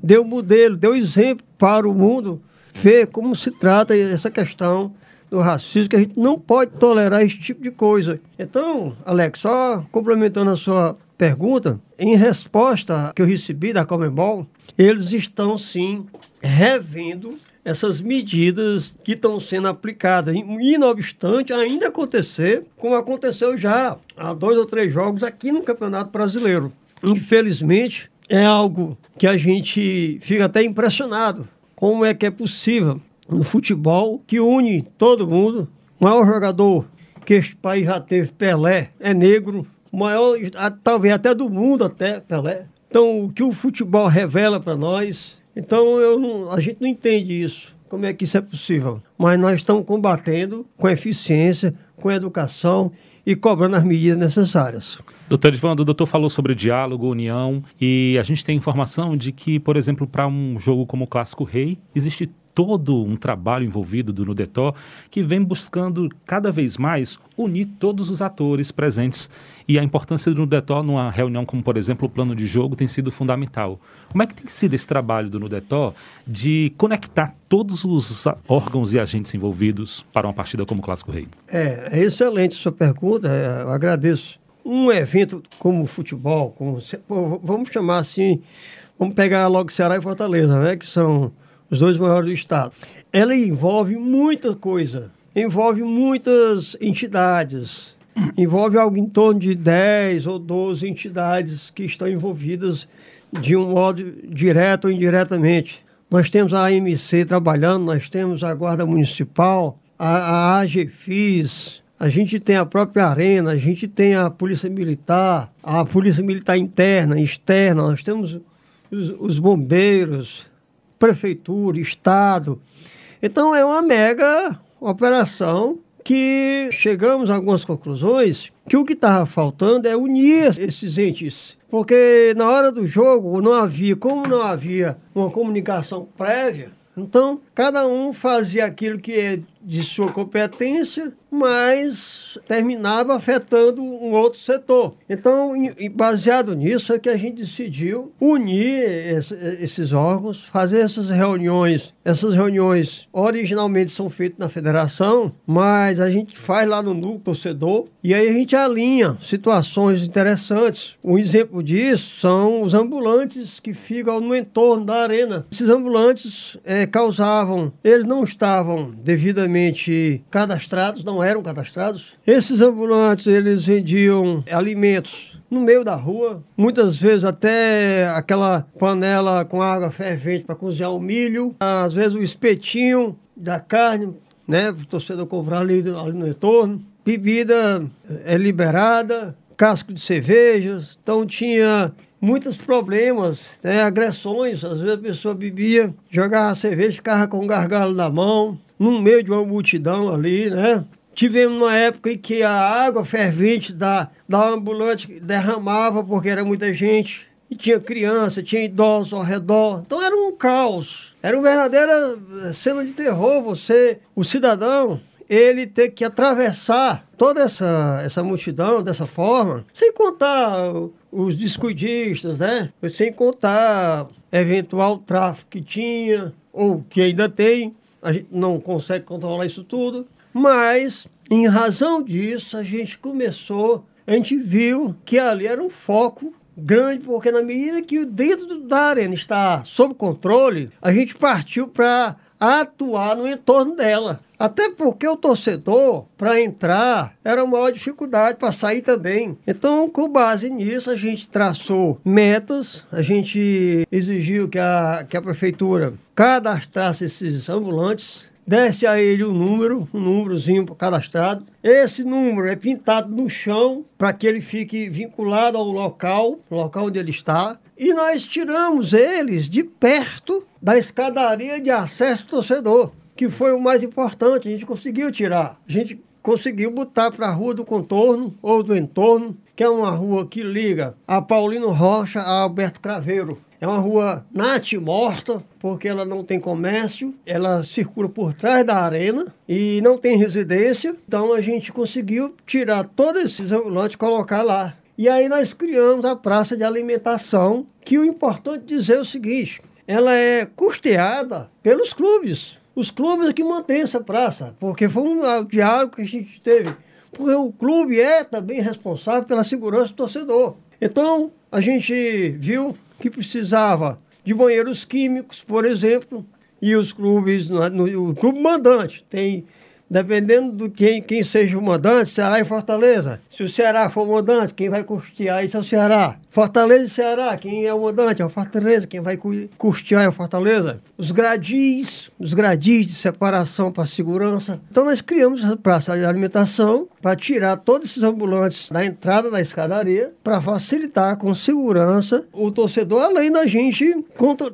[SPEAKER 2] deu modelo, deu exemplo para o mundo ver como se trata essa questão do racismo, que a gente não pode tolerar esse tipo de coisa. Então, Alex, só complementando a sua pergunta, em resposta que eu recebi da Comembol, eles estão sim revendo essas medidas que estão sendo aplicadas. E, não obstante, ainda acontecer, como aconteceu já há dois ou três jogos aqui no Campeonato Brasileiro. Infelizmente, é algo que a gente fica até impressionado. Como é que é possível no futebol que une todo mundo? O maior jogador que este país já teve, Pelé, é negro. O maior, talvez até do mundo, até Pelé. Então, o que o futebol revela para nós então eu não, a gente não entende isso. Como é que isso é possível? Mas nós estamos combatendo com eficiência, com educação e cobrando as medidas necessárias.
[SPEAKER 1] Doutor Edvando, o doutor falou sobre diálogo, união, e a gente tem informação de que, por exemplo, para um jogo como o Clássico Rei, existe todo um trabalho envolvido do Nudetó que vem buscando cada vez mais unir todos os atores presentes. E a importância do Nudetó numa reunião como, por exemplo, o plano de jogo tem sido fundamental. Como é que tem sido esse trabalho do Nudetó de conectar todos os órgãos e agentes envolvidos para uma partida como o Clássico Rei?
[SPEAKER 2] É, é excelente sua pergunta, é, eu agradeço. Um evento como o futebol, como, vamos chamar assim, vamos pegar logo Ceará e Fortaleza, né, que são os dois maiores do estado. Ela envolve muita coisa, envolve muitas entidades, envolve algo em torno de 10 ou 12 entidades que estão envolvidas de um modo direto ou indiretamente. Nós temos a AMC trabalhando, nós temos a Guarda Municipal, a, a AGFIS, a gente tem a própria Arena, a gente tem a Polícia Militar, a Polícia Militar interna, externa, nós temos os, os bombeiros, prefeitura, estado. Então é uma mega operação que chegamos a algumas conclusões que o que estava faltando é unir esses entes. Porque na hora do jogo não havia, como não havia uma comunicação prévia, então cada um fazia aquilo que é de sua competência mas terminava afetando um outro setor. Então, baseado nisso, é que a gente decidiu unir esses órgãos, fazer essas reuniões. Essas reuniões originalmente são feitas na federação, mas a gente faz lá no núcleo torcedor e aí a gente alinha situações interessantes. Um exemplo disso são os ambulantes que ficam no entorno da arena. Esses ambulantes é, causavam, eles não estavam devidamente cadastrados, não eram cadastrados. Esses ambulantes, eles vendiam alimentos no meio da rua, muitas vezes até aquela panela com água fervente para cozinhar o milho, às vezes o espetinho da carne, né, o torcedor comprar ali, ali no entorno. Bebida é liberada, casco de cervejas, então tinha muitos problemas, né, agressões, às vezes a pessoa bebia, jogava cerveja, ficava com gargalo na mão, no meio de uma multidão ali, né? tivemos uma época em que a água fervente da, da ambulante derramava porque era muita gente. E tinha criança, tinha idosos ao redor. Então era um caos. Era uma verdadeira eh, cena de terror. Você, o cidadão, ele ter que atravessar toda essa, essa multidão dessa forma, sem contar os descuidistas, né? Sem contar eventual tráfico que tinha ou que ainda tem. A gente não consegue controlar isso tudo. Mas, em razão disso, a gente começou, a gente viu que ali era um foco grande, porque na medida que dentro da arena está sob controle, a gente partiu para atuar no entorno dela. Até porque o torcedor, para entrar, era uma maior dificuldade, para sair também. Então, com base nisso, a gente traçou metas, a gente exigiu que a, que a prefeitura cadastrasse esses ambulantes, desce a ele um número, um númerozinho cadastrado. Esse número é pintado no chão para que ele fique vinculado ao local, local onde ele está. E nós tiramos eles de perto da escadaria de acesso do torcedor, que foi o mais importante. A gente conseguiu tirar. A gente conseguiu botar para a rua do contorno ou do entorno, que é uma rua que liga a Paulino Rocha a Alberto Craveiro. É uma rua nat morta, porque ela não tem comércio, ela circula por trás da arena e não tem residência. Então a gente conseguiu tirar todos esses ambulantes e colocar lá. E aí nós criamos a praça de alimentação, que o importante dizer é o seguinte, ela é custeada pelos clubes. Os clubes é que mantêm essa praça, porque foi um diálogo que a gente teve. Porque o clube é também responsável pela segurança do torcedor. Então, a gente viu que precisava de banheiros químicos, por exemplo, e os clubes, no, no, o clube mandante tem dependendo do quem, quem seja o mandante, Ceará e Fortaleza. Se o Ceará for o mandante, quem vai custear isso é o Ceará. Fortaleza e Ceará, quem é o mandante é o Fortaleza, quem vai custear é o Fortaleza. Os gradis, os gradis de separação para segurança. Então nós criamos essa praça de alimentação para tirar todos esses ambulantes da entrada da escadaria para facilitar com segurança o torcedor, além da gente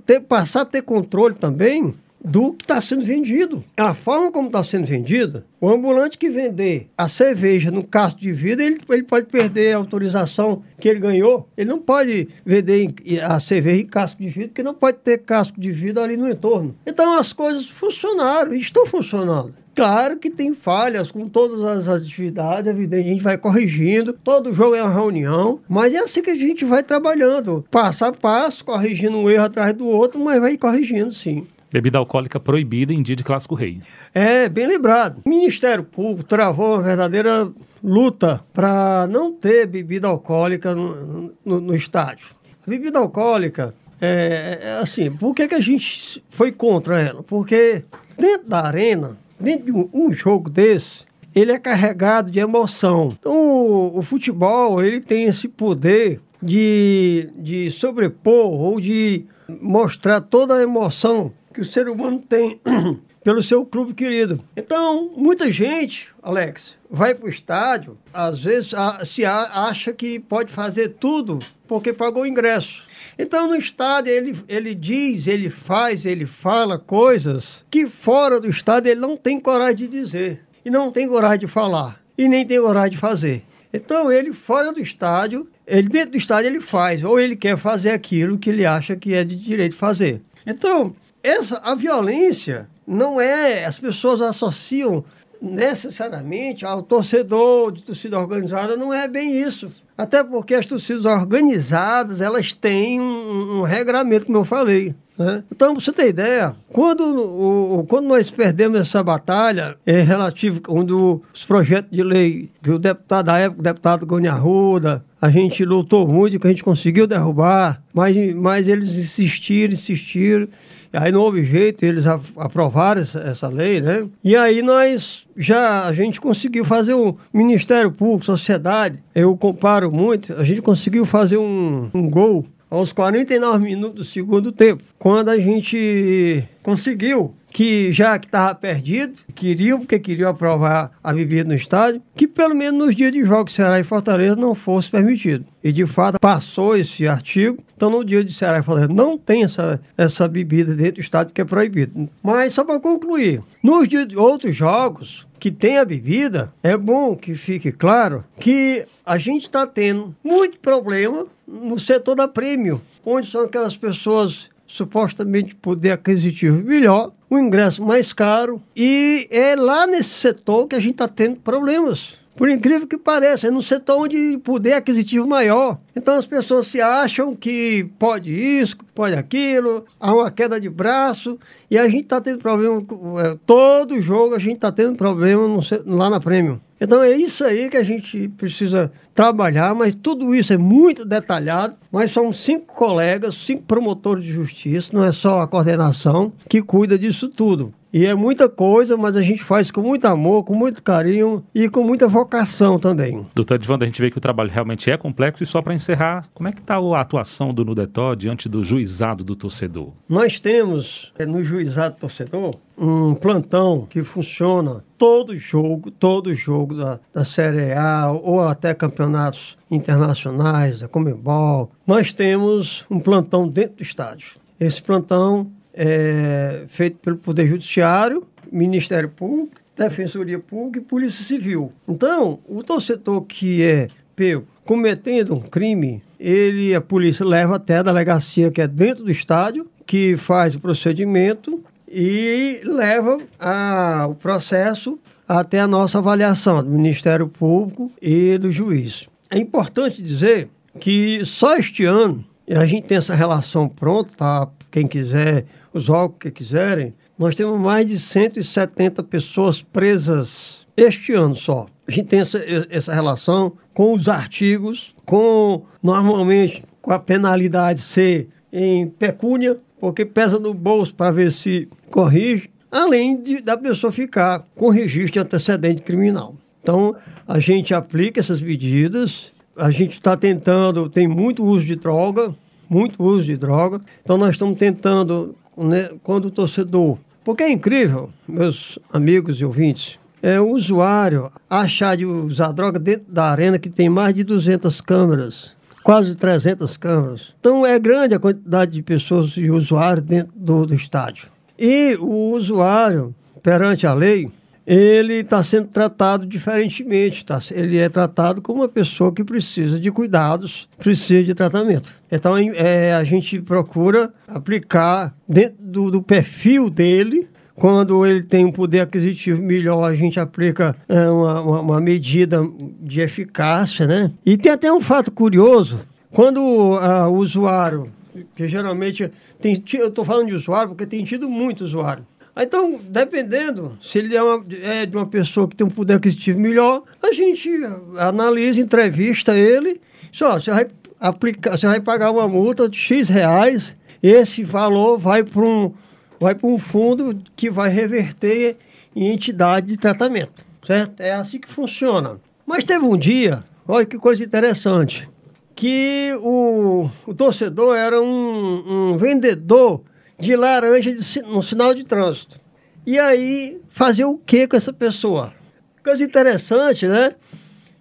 [SPEAKER 2] ter, passar a ter controle também do que está sendo vendido. A forma como está sendo vendida, o ambulante que vender a cerveja no casco de vidro, ele, ele pode perder a autorização que ele ganhou. Ele não pode vender a cerveja em casco de vidro, porque não pode ter casco de vidro ali no entorno. Então as coisas funcionaram e estão funcionando. Claro que tem falhas com todas as atividades, evidente, a gente vai corrigindo. Todo jogo é uma reunião, mas é assim que a gente vai trabalhando, passo a passo, corrigindo um erro atrás do outro, mas vai corrigindo sim.
[SPEAKER 1] Bebida alcoólica proibida em dia de clássico rei.
[SPEAKER 2] É, bem lembrado. O Ministério Público travou uma verdadeira luta para não ter bebida alcoólica no, no, no estádio. A bebida alcoólica, é, é, assim, por que, que a gente foi contra ela? Porque dentro da arena, dentro de um, um jogo desse, ele é carregado de emoção. Então, o, o, futebol, ele tem esse poder de, de sobrepor ou de mostrar toda a emoção que o ser humano tem (clears throat) pelo seu clube querido. Então, muita gente, Alex, vai para o estádio, às vezes a, se a, acha que pode fazer tudo porque pagou o ingresso. Então, no estádio, ele, ele diz, ele faz, ele fala coisas que fora do estádio ele não tem coragem de dizer, e não tem coragem de falar, e nem tem coragem de fazer. Então, ele fora do estádio, ele dentro do estádio ele faz, ou ele quer fazer aquilo que ele acha que é de direito fazer. Então, essa, a violência não é. As pessoas associam necessariamente ao torcedor de torcida organizada, não é bem isso. Até porque as torcidas organizadas, elas têm um, um regramento, como eu falei. Né? Então, para você ter ideia, quando, o, quando nós perdemos essa batalha é, relativo quando os projetos de lei que o deputado da época, o deputado Goni Arruda, a gente lutou muito, que a gente conseguiu derrubar, mas, mas eles insistiram, insistiram. Aí não houve jeito, eles aprovaram essa, lei, né? E aí nós já, a gente conseguiu fazer o um Ministério Público, sociedade, eu comparo muito, a gente conseguiu fazer um, um gol aos 49 minutos do segundo tempo, quando a gente conseguiu que já que estava perdido, queriam, porque queriam aprovar a bebida no estádio, que pelo menos nos dias de jogos Ceará e Fortaleza não fosse permitido. E de fato passou esse artigo. Então no dia de Ceará e Fortaleza não tem essa, essa bebida dentro do estádio que é proibido. Mas só para concluir, nos dias de outros jogos, que tem a bebida, é bom que fique claro que a gente está tendo muito problema no setor da prêmio, onde são aquelas pessoas supostamente poder aquisitivo melhor, o ingresso mais caro, e é lá nesse setor que a gente está tendo problemas. Por incrível que pareça, é no setor onde poder aquisitivo maior. Então as pessoas se acham que pode isso, pode aquilo, há uma queda de braço, e a gente está tendo problema, é, todo jogo a gente está tendo problema no, lá na Prêmio. Então é isso aí que a gente precisa trabalhar, mas tudo isso é muito detalhado. Nós somos cinco colegas, cinco promotores de justiça, não é só a coordenação que cuida disso tudo. E é muita coisa, mas a gente faz com muito amor, com muito carinho e com muita vocação também.
[SPEAKER 1] Doutor Edvando, a gente vê que o trabalho realmente é complexo e só para encerrar, como é que está a atuação do Nudetó diante do juizado do torcedor?
[SPEAKER 2] Nós temos é, no juizado do torcedor um plantão que funciona todo jogo, todo jogo da, da Série A ou até campeonatos internacionais, da Comebol. Nós temos um plantão dentro do estádio. Esse plantão é feito pelo Poder Judiciário, Ministério Público, Defensoria Pública e Polícia Civil. Então, o torcedor que é pego cometendo um crime, ele, a polícia leva até a delegacia que é dentro do estádio, que faz o procedimento e leva a, o processo até a nossa avaliação do Ministério Público e do juiz. É importante dizer que só este ano, a gente tem essa relação pronta, tá? Quem quiser, os órgãos que quiserem, nós temos mais de 170 pessoas presas este ano só. A gente tem essa, essa relação com os artigos, com normalmente com a penalidade ser em pecúnia, porque pesa no bolso para ver se corrige, além de, da pessoa ficar com registro de antecedente criminal. Então, a gente aplica essas medidas, a gente está tentando, tem muito uso de droga, muito uso de droga, então nós estamos tentando, né, quando o torcedor. Porque é incrível, meus amigos e ouvintes, é o usuário achar de usar droga dentro da arena que tem mais de 200 câmeras quase 300 câmeras. Então é grande a quantidade de pessoas e usuários dentro do, do estádio. E o usuário, perante a lei, ele está sendo tratado diferentemente. Tá? Ele é tratado como uma pessoa que precisa de cuidados, precisa de tratamento. Então é, a gente procura aplicar dentro do, do perfil dele quando ele tem um poder aquisitivo melhor, a gente aplica é, uma, uma, uma, medida de eficácia, né? E tem até um fato curioso, quando uh, o usuário, que geralmente tem, eu estou falando de usuário porque tem tido muito usuário. Então, dependendo, se ele é, uma, é, de uma pessoa que tem um poder aquisitivo melhor, a gente analisa, entrevista ele, só você vai aplicar, você vai pagar uma multa de X reais, esse valor vai para um vai para um fundo que vai reverter em entidade de tratamento, certo? É assim que funciona. Mas teve um dia, olha que coisa interessante, que o, o torcedor era um, um vendedor de laranja de, no sinal de trânsito. E aí, fazer o que com essa pessoa? Coisa interessante, né?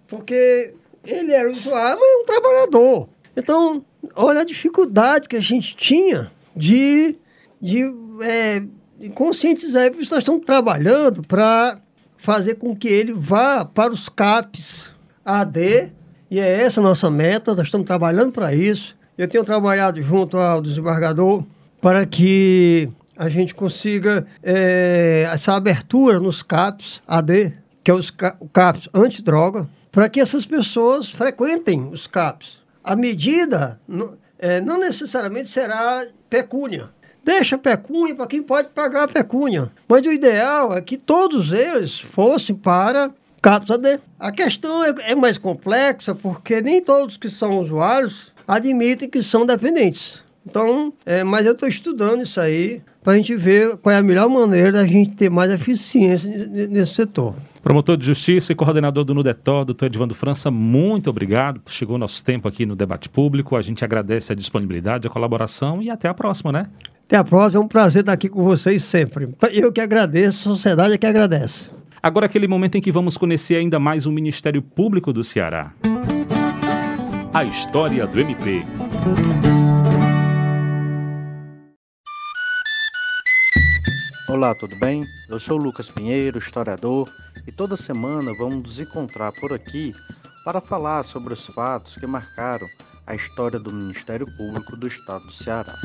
[SPEAKER 2] Porque ele era usuário, mas é um trabalhador. Então, olha a dificuldade que a gente tinha de, de é, conscientizar, porque nós estamos trabalhando para fazer com que ele vá para os CAPs AD, e é essa a nossa meta, nós estamos trabalhando para isso. Eu tenho trabalhado junto ao desembargador para que a gente consiga é, essa abertura nos CAPs AD, que é os CAPs antidroga, para que essas pessoas frequentem os CAPs. A medida é, não necessariamente será pecúnia, Deixa pecúnia para quem pode pagar a pecúnia. Mas o ideal é que todos eles fossem para CAPS AD. A questão é, é mais complexa porque nem todos que são usuários admitem que são dependentes. Então, é, mas eu estou estudando isso aí para a gente ver qual é a melhor maneira da gente ter mais eficiência nesse setor.
[SPEAKER 1] Promotor de Justiça e coordenador do Nudetó, doutor Edvando França, muito obrigado. Chegou nosso tempo aqui no debate público. A gente agradece a disponibilidade, a colaboração e até a próxima, né?
[SPEAKER 2] Até a próxima, é um prazer estar aqui com vocês sempre. Eu que agradeço, a sociedade é que agradece.
[SPEAKER 1] Agora aquele momento em que vamos conhecer ainda mais o Ministério Público do Ceará. A história do MP.
[SPEAKER 20] Olá, tudo bem? Eu sou Lucas Pinheiro, historiador, e toda semana vamos nos encontrar por aqui para falar sobre os fatos que marcaram a história do Ministério Público do Estado do Ceará.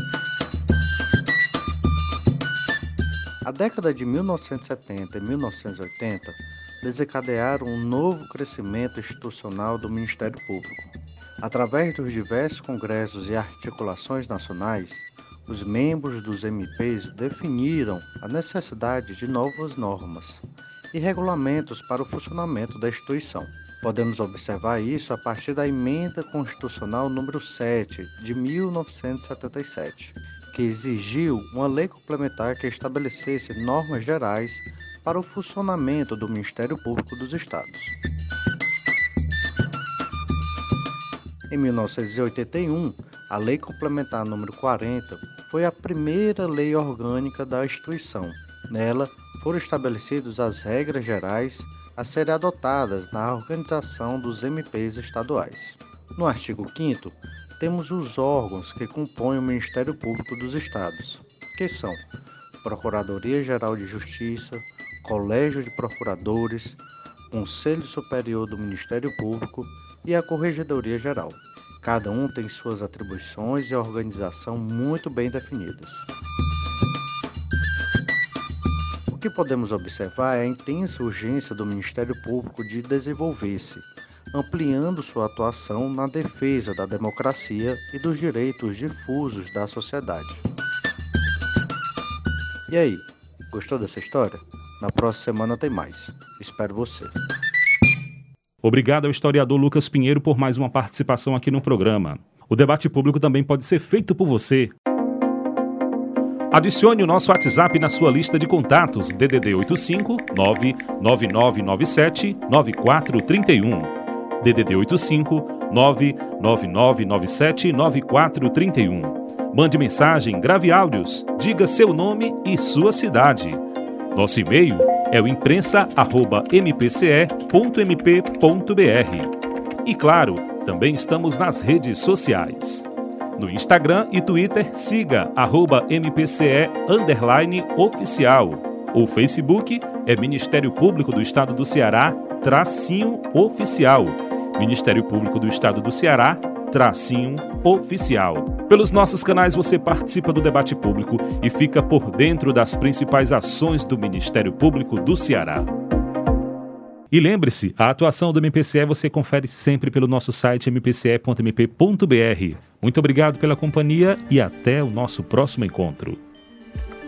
[SPEAKER 20] A década de 1970 e 1980 desencadearam um novo crescimento institucional do Ministério Público. Através dos diversos congressos e articulações nacionais, os membros dos MPs definiram a necessidade de novas normas e regulamentos para o funcionamento da instituição. Podemos observar isso a partir da Emenda Constitucional número 7 de 1977, que exigiu uma lei complementar que estabelecesse normas gerais para o funcionamento do Ministério Público dos Estados. Em 1981, a Lei Complementar número 40 foi a primeira lei orgânica da instituição. Nela foram estabelecidas as regras gerais a serem adotadas na organização dos MPs estaduais. No artigo 5 temos os órgãos que compõem o Ministério Público dos Estados, que são Procuradoria-Geral de Justiça, Colégio de Procuradores, Conselho Superior do Ministério Público e a Corregedoria Geral. Cada um tem suas atribuições e organização muito bem definidas. O que podemos observar é a intensa urgência do Ministério Público de desenvolver-se ampliando sua atuação na defesa da democracia e dos direitos difusos da sociedade. E aí, gostou dessa história? Na próxima semana tem mais. Espero você.
[SPEAKER 1] Obrigado ao historiador Lucas Pinheiro por mais uma participação aqui no programa. O debate público também pode ser feito por você. Adicione o nosso WhatsApp na sua lista de contatos DDD 85 99997 9431. DDD 85 99997 9431. Mande mensagem, grave áudios, diga seu nome e sua cidade. Nosso e-mail é o imprensa@mpce.mp.br. E claro, também estamos nas redes sociais. No Instagram e Twitter, siga arroba MPCE oficial. O Facebook é Ministério Público do Estado do Ceará, tracinho oficial. Ministério Público do Estado do Ceará, tracinho oficial. Pelos nossos canais você participa do debate público e fica por dentro das principais ações do Ministério Público do Ceará. E lembre-se, a atuação do MPCE você confere sempre pelo nosso site mpce.mp.br. Muito obrigado pela companhia e até o nosso próximo encontro.